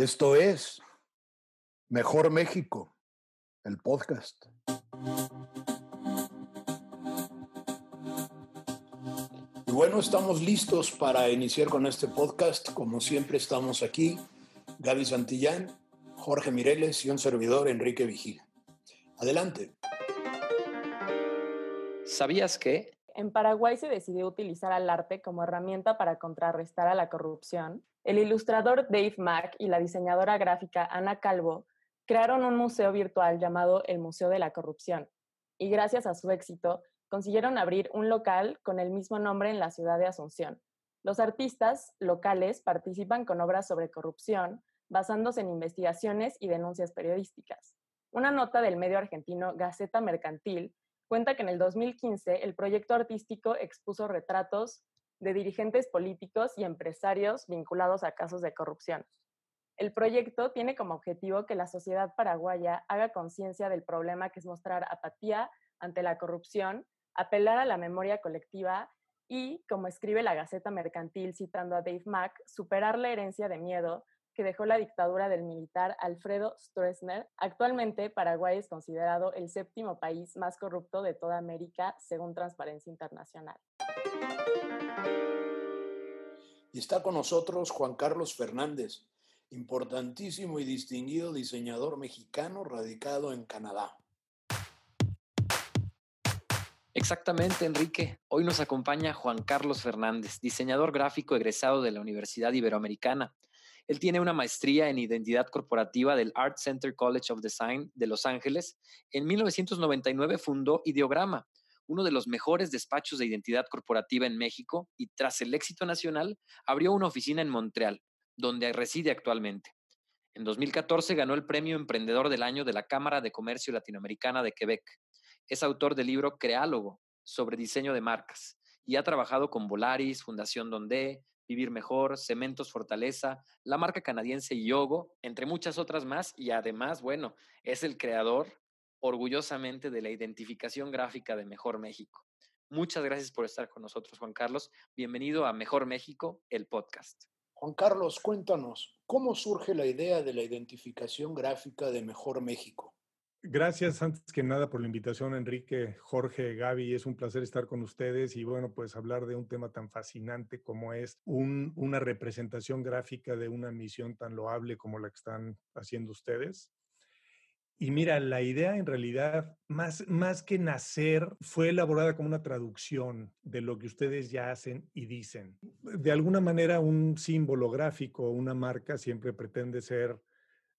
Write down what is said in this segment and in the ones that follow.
Esto es Mejor México, el podcast. Y bueno, estamos listos para iniciar con este podcast. Como siempre estamos aquí, Gaby Santillán, Jorge Mireles y un servidor, Enrique Vigil. Adelante. ¿Sabías que? En Paraguay se decidió utilizar al arte como herramienta para contrarrestar a la corrupción. El ilustrador Dave Mack y la diseñadora gráfica Ana Calvo crearon un museo virtual llamado el Museo de la Corrupción. Y gracias a su éxito, consiguieron abrir un local con el mismo nombre en la ciudad de Asunción. Los artistas locales participan con obras sobre corrupción, basándose en investigaciones y denuncias periodísticas. Una nota del medio argentino Gaceta Mercantil cuenta que en el 2015 el proyecto artístico expuso retratos de dirigentes políticos y empresarios vinculados a casos de corrupción. El proyecto tiene como objetivo que la sociedad paraguaya haga conciencia del problema que es mostrar apatía ante la corrupción, apelar a la memoria colectiva y, como escribe la Gaceta Mercantil citando a Dave Mack, superar la herencia de miedo que dejó la dictadura del militar Alfredo Stroessner. Actualmente, Paraguay es considerado el séptimo país más corrupto de toda América, según Transparencia Internacional. Y está con nosotros Juan Carlos Fernández, importantísimo y distinguido diseñador mexicano radicado en Canadá. Exactamente, Enrique. Hoy nos acompaña Juan Carlos Fernández, diseñador gráfico egresado de la Universidad Iberoamericana. Él tiene una maestría en identidad corporativa del Art Center College of Design de Los Ángeles. En 1999 fundó Ideograma, uno de los mejores despachos de identidad corporativa en México, y tras el éxito nacional, abrió una oficina en Montreal, donde reside actualmente. En 2014 ganó el Premio Emprendedor del Año de la Cámara de Comercio Latinoamericana de Quebec. Es autor del libro Creálogo sobre diseño de marcas y ha trabajado con Volaris, Fundación Donde, Vivir Mejor, Cementos Fortaleza, la marca canadiense Yogo, entre muchas otras más. Y además, bueno, es el creador orgullosamente de la identificación gráfica de Mejor México. Muchas gracias por estar con nosotros, Juan Carlos. Bienvenido a Mejor México, el podcast. Juan Carlos, cuéntanos, ¿cómo surge la idea de la identificación gráfica de Mejor México? Gracias antes que nada por la invitación, Enrique, Jorge, Gaby. Es un placer estar con ustedes y bueno, pues hablar de un tema tan fascinante como es una representación gráfica de una misión tan loable como la que están haciendo ustedes. Y mira, la idea en realidad, más, más que nacer, fue elaborada como una traducción de lo que ustedes ya hacen y dicen. De alguna manera, un símbolo gráfico, una marca, siempre pretende ser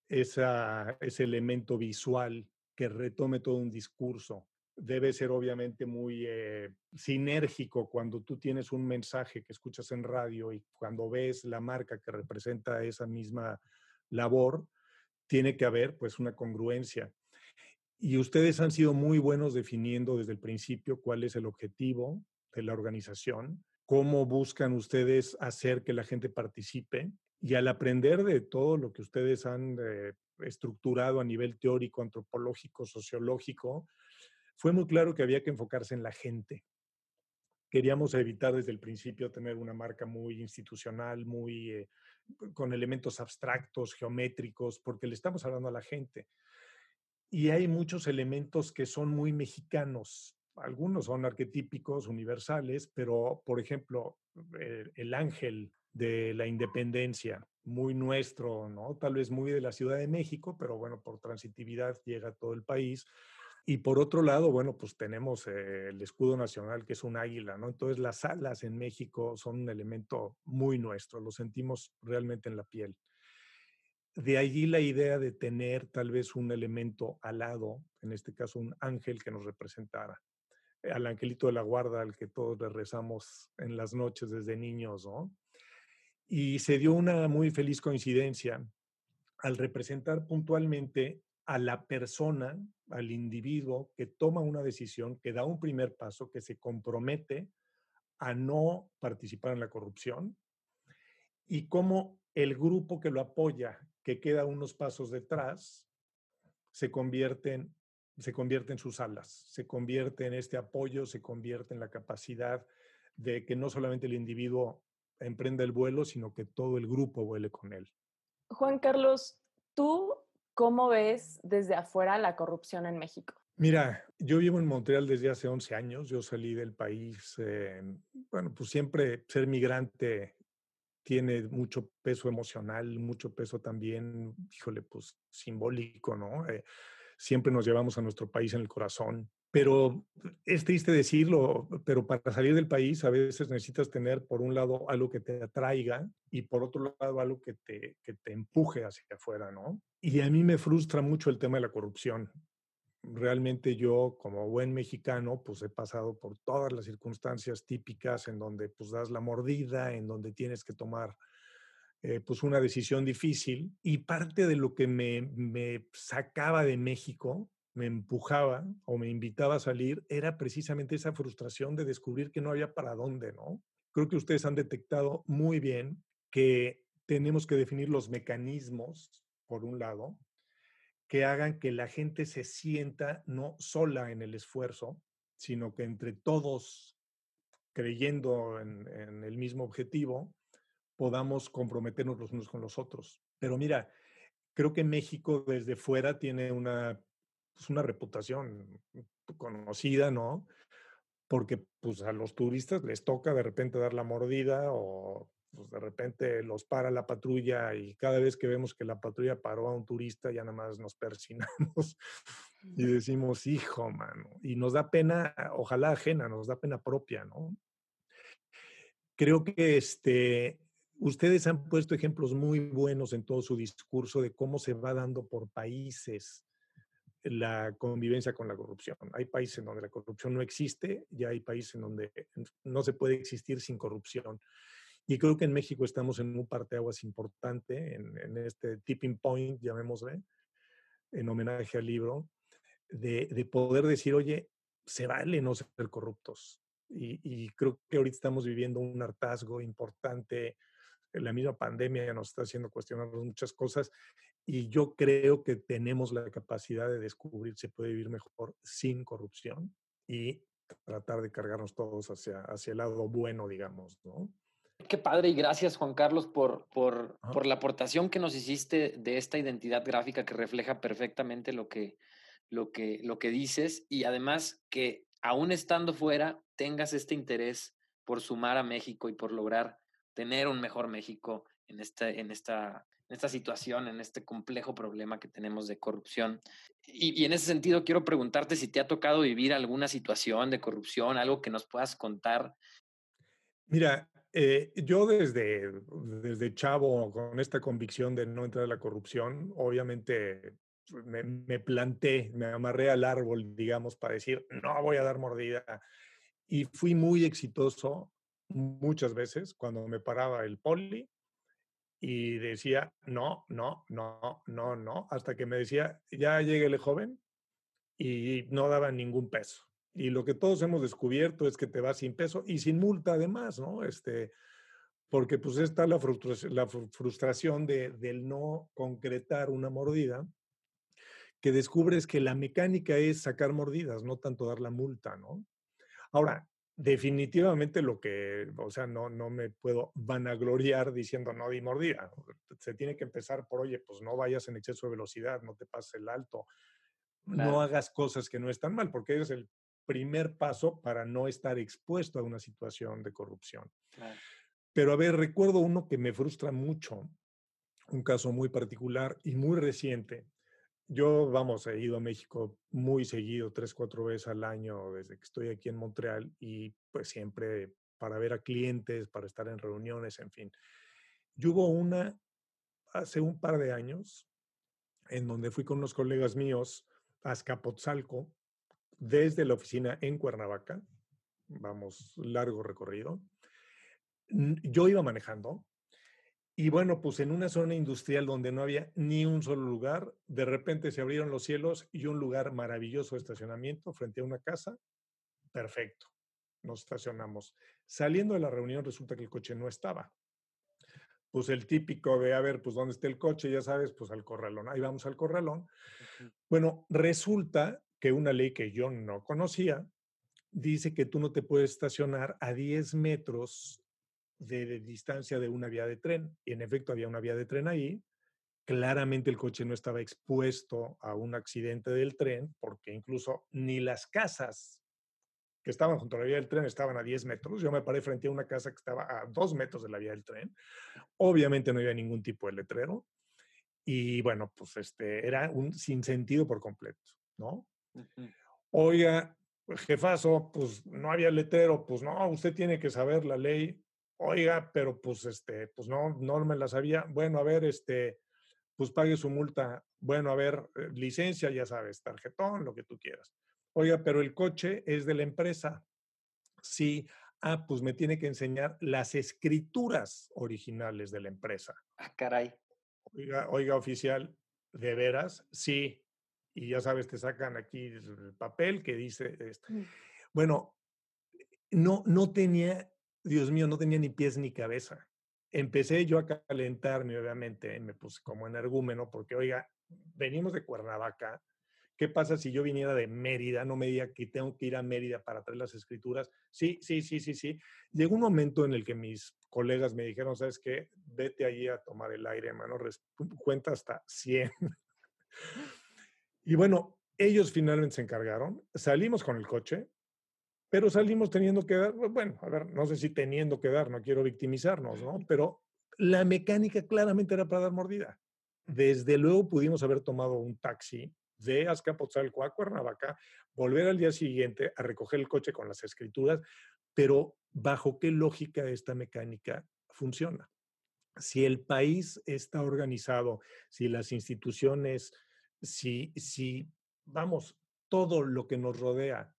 esa, ese elemento visual que retome todo un discurso. Debe ser obviamente muy eh, sinérgico cuando tú tienes un mensaje que escuchas en radio y cuando ves la marca que representa esa misma labor, tiene que haber pues una congruencia. Y ustedes han sido muy buenos definiendo desde el principio cuál es el objetivo de la organización, cómo buscan ustedes hacer que la gente participe y al aprender de todo lo que ustedes han eh, estructurado a nivel teórico, antropológico, sociológico, fue muy claro que había que enfocarse en la gente. Queríamos evitar desde el principio tener una marca muy institucional, muy eh, con elementos abstractos, geométricos, porque le estamos hablando a la gente. Y hay muchos elementos que son muy mexicanos. Algunos son arquetípicos, universales, pero, por ejemplo, el, el ángel de la independencia, muy nuestro, ¿no? Tal vez muy de la Ciudad de México, pero bueno, por transitividad llega a todo el país. Y por otro lado, bueno, pues tenemos eh, el escudo nacional, que es un águila, ¿no? Entonces las alas en México son un elemento muy nuestro, lo sentimos realmente en la piel. De allí la idea de tener tal vez un elemento alado, en este caso un ángel que nos representara, al angelito de la guarda al que todos le rezamos en las noches desde niños, ¿no? Y se dio una muy feliz coincidencia al representar puntualmente a la persona, al individuo que toma una decisión, que da un primer paso, que se compromete a no participar en la corrupción y cómo el grupo que lo apoya, que queda unos pasos detrás, se convierte se convierte en sus alas, se convierte en este apoyo, se convierte en la capacidad de que no solamente el individuo emprenda el vuelo, sino que todo el grupo vuele con él. Juan Carlos, ¿tú cómo ves desde afuera la corrupción en México? Mira, yo vivo en Montreal desde hace 11 años. Yo salí del país, eh, bueno, pues siempre ser migrante tiene mucho peso emocional, mucho peso también, híjole, pues simbólico, ¿no? Eh, siempre nos llevamos a nuestro país en el corazón. Pero es triste decirlo, pero para salir del país a veces necesitas tener por un lado algo que te atraiga y por otro lado algo que te, que te empuje hacia afuera, ¿no? Y a mí me frustra mucho el tema de la corrupción. Realmente yo, como buen mexicano, pues he pasado por todas las circunstancias típicas en donde pues das la mordida, en donde tienes que tomar eh, pues una decisión difícil y parte de lo que me, me sacaba de México, me empujaba o me invitaba a salir, era precisamente esa frustración de descubrir que no había para dónde, ¿no? Creo que ustedes han detectado muy bien que tenemos que definir los mecanismos, por un lado, que hagan que la gente se sienta no sola en el esfuerzo, sino que entre todos, creyendo en, el mismo objetivo, podamos comprometernos los unos con los otros. Pero mira, creo que México desde fuera tiene una, pues una reputación conocida, ¿no? Porque pues a los turistas les toca de repente dar la mordida o pues de repente los para la patrulla y cada vez que vemos que la patrulla paró a un turista ya nada más nos persinamos y decimos, hijo, mano, y nos da pena, ojalá ajena, nos da pena propia, ¿no? Creo que este, Ustedes han puesto ejemplos muy buenos en todo su discurso de cómo se va dando por países la convivencia con la corrupción. Hay países en donde la corrupción no existe y hay países en donde no se puede existir sin corrupción. Y creo que en México estamos en un parteaguas importante, en, este tipping point, llamémosle, en homenaje al libro, de, de, poder decir, oye, se vale no ser corruptos. Y, y creo que ahorita estamos viviendo un hartazgo importante la misma pandemia nos está haciendo cuestionarnos muchas cosas y yo creo que tenemos la capacidad de descubrir si se puede vivir mejor sin corrupción y tratar de cargarnos todos hacia, hacia el lado bueno, digamos, ¿no? Qué padre y gracias Juan Carlos por, por, por, la aportación que nos hiciste de esta identidad gráfica que refleja perfectamente lo que, lo que, lo que dices y además que aún estando fuera tengas este interés por sumar a México y por lograr tener un mejor México en esta, en esta, esta situación, en este complejo problema que tenemos de corrupción. Y, en ese sentido, quiero preguntarte si te ha tocado vivir alguna situación de corrupción, algo que nos puedas contar. Mira, eh, yo desde, desde chavo, con esta convicción de no entrar a la corrupción, obviamente me, me planté, me amarré al árbol, digamos, para decir, no voy a dar mordida. Y fui muy exitoso muchas veces cuando me paraba el poli y decía, no, no, no, no, no, hasta que me decía, ya llegué el joven y no daba ningún peso. Y lo que todos hemos descubierto es que te vas sin peso y sin multa además, ¿no? Este, porque pues está la frustración, la frustración de, del no concretar una mordida, que descubres que la mecánica es sacar mordidas, no tanto dar la multa, ¿no? Ahora, definitivamente lo que, o sea, no, no me puedo vanagloriar diciendo no di mordida. Se tiene que empezar por, oye, pues no vayas en exceso de velocidad, no te pases el alto, claro. no hagas cosas que no están mal, porque es el primer paso para no estar expuesto a una situación de corrupción. Claro. Pero a ver, recuerdo uno que me frustra mucho, un caso muy particular y muy reciente, yo, vamos, he ido a México muy seguido, tres, cuatro veces al año desde que estoy aquí en Montreal y pues siempre para ver a clientes, para estar en reuniones, en fin. Yo hubo una hace un par de años en donde fui con unos colegas míos a Azcapotzalco desde la oficina en Cuernavaca, vamos, largo recorrido. Yo iba manejando, y bueno, pues en una zona industrial donde no había ni un solo lugar, de repente se abrieron los cielos y un lugar maravilloso de estacionamiento frente a una casa. Perfecto. Nos estacionamos. Saliendo de la reunión resulta que el coche no estaba. Pues el típico de, a ver, pues dónde está el coche, ya sabes, pues al corralón. Ahí vamos al corralón. Uh -huh. Bueno, resulta que una ley que yo no conocía dice que tú no te puedes estacionar a 10 metros de, de, distancia de una vía de tren. Y en efecto había una vía de tren ahí Claramente el coche no estaba expuesto a un accidente del tren porque incluso ni las casas que estaban junto a la vía del tren estaban a 10 metros. Yo me paré frente a una casa que estaba a 2 metros de la vía del tren. Obviamente no había ningún tipo de letrero. Y bueno, pues este, era un sinsentido por completo, ¿no? Oiga, jefazo, pues no había letrero, pues no, usted tiene que saber la ley. Oiga, pero pues este, pues no, no me la sabía. Bueno, a ver, este, pues pague su multa. Bueno, a ver, eh, licencia, ya sabes, tarjetón, lo que tú quieras. Oiga, pero el coche es de la empresa. Sí, ah, pues me tiene que enseñar las escrituras originales de la empresa. Ah, caray. Oiga, oiga, oficial, ¿de veras? Sí. Y ya sabes, te sacan aquí el papel que dice esto. Mm. Bueno, no, no tenía, Dios mío, no tenía ni pies ni cabeza. Empecé yo a calentarme, obviamente, me puse como energúmeno, porque, oiga, venimos de Cuernavaca. ¿Qué pasa si yo viniera de Mérida? No me diga que tengo que ir a Mérida para traer las escrituras. Sí, sí, sí, sí, sí. Llegó un momento en el que mis colegas me dijeron, ¿sabes qué? Vete allí a tomar el aire, hermano, cuenta hasta 100. y bueno, ellos finalmente se encargaron, salimos con el coche, pero salimos teniendo que dar, bueno, a ver, no sé si teniendo que dar, no quiero victimizarnos, ¿no? Pero la mecánica claramente era para dar mordida. Desde luego pudimos haber tomado un taxi de Azcapotzalco a Cuernavaca, volver al día siguiente a recoger el coche con las escrituras, pero ¿bajo qué lógica esta mecánica funciona? Si el país está organizado, si las instituciones, si, si, vamos, todo lo que nos rodea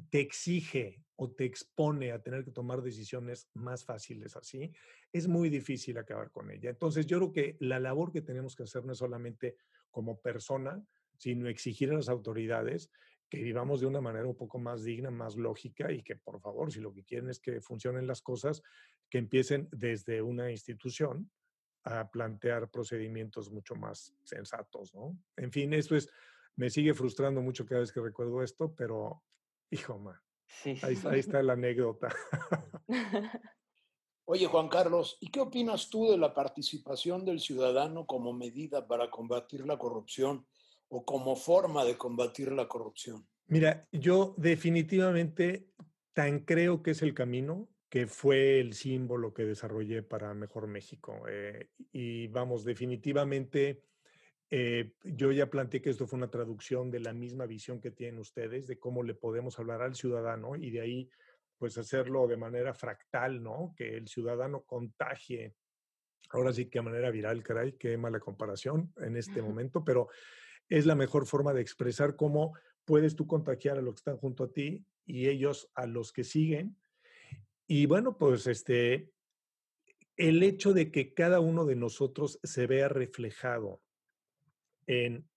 te exige o te expone a tener que tomar decisiones más fáciles así, es muy difícil acabar con ella. Entonces, yo creo que la labor que tenemos que hacer no es solamente como persona, sino exigir a las autoridades que vivamos de una manera un poco más digna, más lógica y que por favor, si lo que quieren es que funcionen las cosas, que empiecen desde una institución a plantear procedimientos mucho más sensatos, ¿no? En fin, esto es, me sigue frustrando mucho cada vez que recuerdo esto, pero hijo, man, sí. ahí, ahí está la anécdota. Oye, Juan Carlos, ¿y qué opinas tú de la participación del ciudadano como medida para combatir la corrupción o como forma de combatir la corrupción? Mira, yo definitivamente tan creo que es el camino que fue el símbolo que desarrollé para Mejor México. Eh, y vamos, definitivamente, eh, yo ya planteé que esto fue una traducción de la misma visión que tienen ustedes, de cómo le podemos hablar al ciudadano y de ahí, pues hacerlo de manera fractal, ¿no? Que el ciudadano contagie. Ahora sí que a manera viral, caray, qué mala comparación en este momento, pero es la mejor forma de expresar cómo puedes tú contagiar a los que están junto a ti y ellos a los que siguen. Y bueno, pues este, el hecho de que cada uno de nosotros se vea reflejado en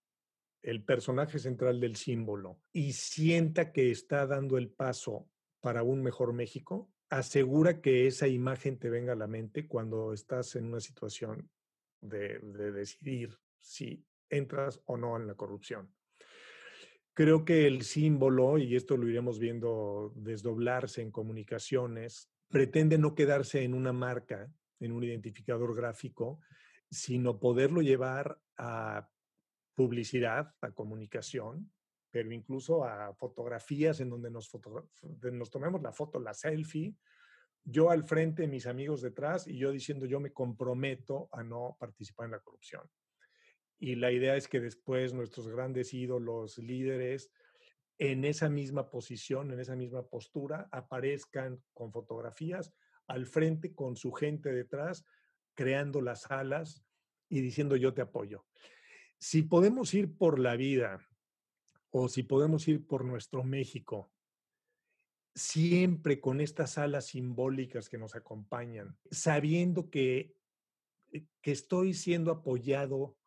el personaje central del símbolo y sienta que está dando el paso para un mejor México, asegura que esa imagen te venga a la mente cuando estás en una situación de, de decidir si entras o no en la corrupción. Creo que el símbolo, y esto lo iremos viendo desdoblarse en comunicaciones, pretende no quedarse en una marca, en un identificador gráfico, sino poderlo llevar a publicidad, a comunicación, pero incluso a fotografías en donde nos, nos tomemos la foto, la selfie, yo al frente, mis amigos detrás y yo diciendo yo me comprometo a no participar en la corrupción y la idea es que después nuestros grandes ídolos, líderes, en esa misma posición, en esa misma postura, aparezcan con fotografías al frente con su gente detrás, creando las alas y diciendo yo te apoyo. Si podemos ir por la vida o si podemos ir por nuestro México, siempre con estas alas simbólicas que nos acompañan, sabiendo que, eh, que estoy siendo apoyado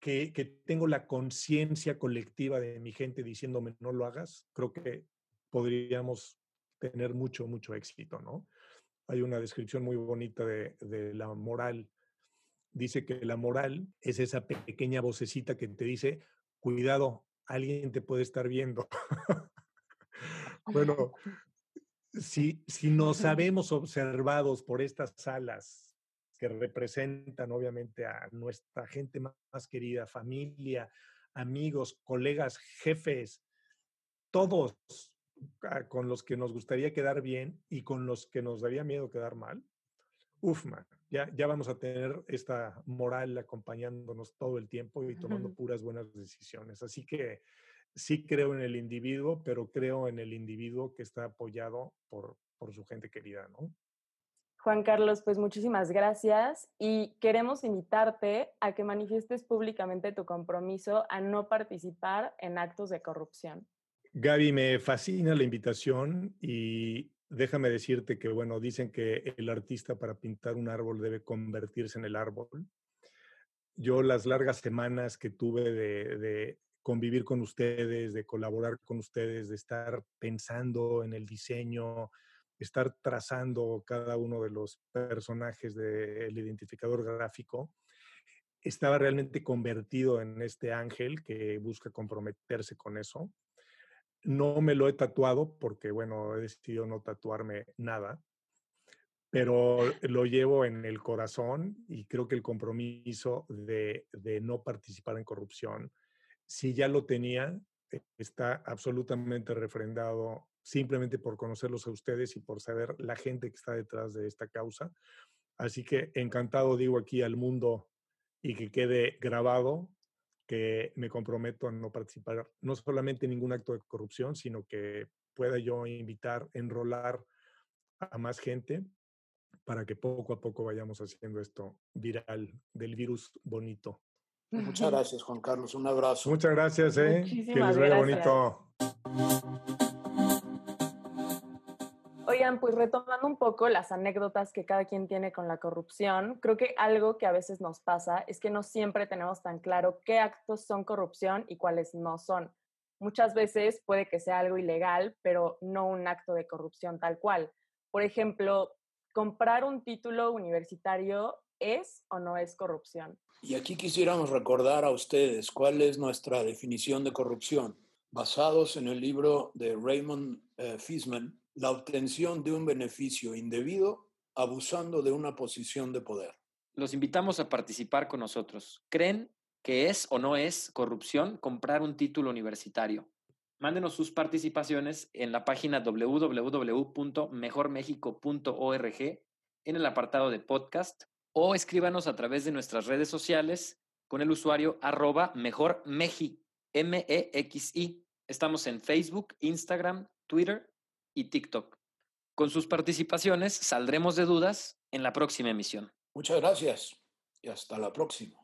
que, tengo la conciencia colectiva de mi gente diciéndome no lo hagas, creo que podríamos tener mucho, mucho éxito, ¿no? Hay una descripción muy bonita de, de la moral. Dice que la moral es esa pequeña vocecita que te dice, cuidado, alguien te puede estar viendo. bueno, si, si nos sabemos observados por estas alas que representan obviamente a nuestra gente más querida, familia, amigos, colegas, jefes, todos ah, con los que nos gustaría quedar bien y con los que nos daría miedo quedar mal, uf, man, ya, ya vamos a tener esta moral acompañándonos todo el tiempo y tomando puras buenas decisiones. Así que sí creo en el individuo, pero creo en el individuo que está apoyado por, por su gente querida, ¿no? Juan Carlos, pues muchísimas gracias y queremos invitarte a que manifiestes públicamente tu compromiso a no participar en actos de corrupción. Gaby, me fascina la invitación y déjame decirte que, bueno, dicen que el artista para pintar un árbol debe convertirse en el árbol. Yo las largas semanas que tuve de, convivir con ustedes, de colaborar con ustedes, de estar pensando en el diseño, estar trazando cada uno de los personajes del identificador gráfico, estaba realmente convertido en este ángel que busca comprometerse con eso. No me lo he tatuado porque, bueno, he decidido no tatuarme nada, pero lo llevo en el corazón y creo que el compromiso de, de no participar en corrupción, si ya lo tenía, está absolutamente refrendado simplemente por conocerlos a ustedes y por saber la gente que está detrás de esta causa. Así que encantado digo aquí al mundo y que quede grabado que me comprometo a no participar no solamente en ningún acto de corrupción, sino que pueda yo invitar, enrolar a más gente para que poco a poco vayamos haciendo esto viral del virus bonito. Muchas gracias, Juan Carlos. Un abrazo. Muchas gracias, ¿eh? que les vaya bonito. Oigan, pues retomando un poco las anécdotas que cada quien tiene con la corrupción, creo que algo que a veces nos pasa es que no siempre tenemos tan claro qué actos son corrupción y cuáles no son. Muchas veces puede que sea algo ilegal, pero no un acto de corrupción tal cual. Por ejemplo, comprar un título universitario es o no es corrupción. Y aquí quisiéramos recordar a ustedes cuál es nuestra definición de corrupción, basados en el libro de Raymond eh, Fisman, la obtención de un beneficio indebido abusando de una posición de poder. Los invitamos a participar con nosotros. ¿Creen que es o no es corrupción comprar un título universitario? Mándenos sus participaciones en la página www.mejormexico.org en el apartado de podcast o escríbanos a través de nuestras redes sociales con el usuario arroba mejormexi, M-E-X-I. Estamos en Facebook, Instagram, Twitter y TikTok. Con sus participaciones saldremos de dudas en la próxima emisión. Muchas gracias y hasta la próxima.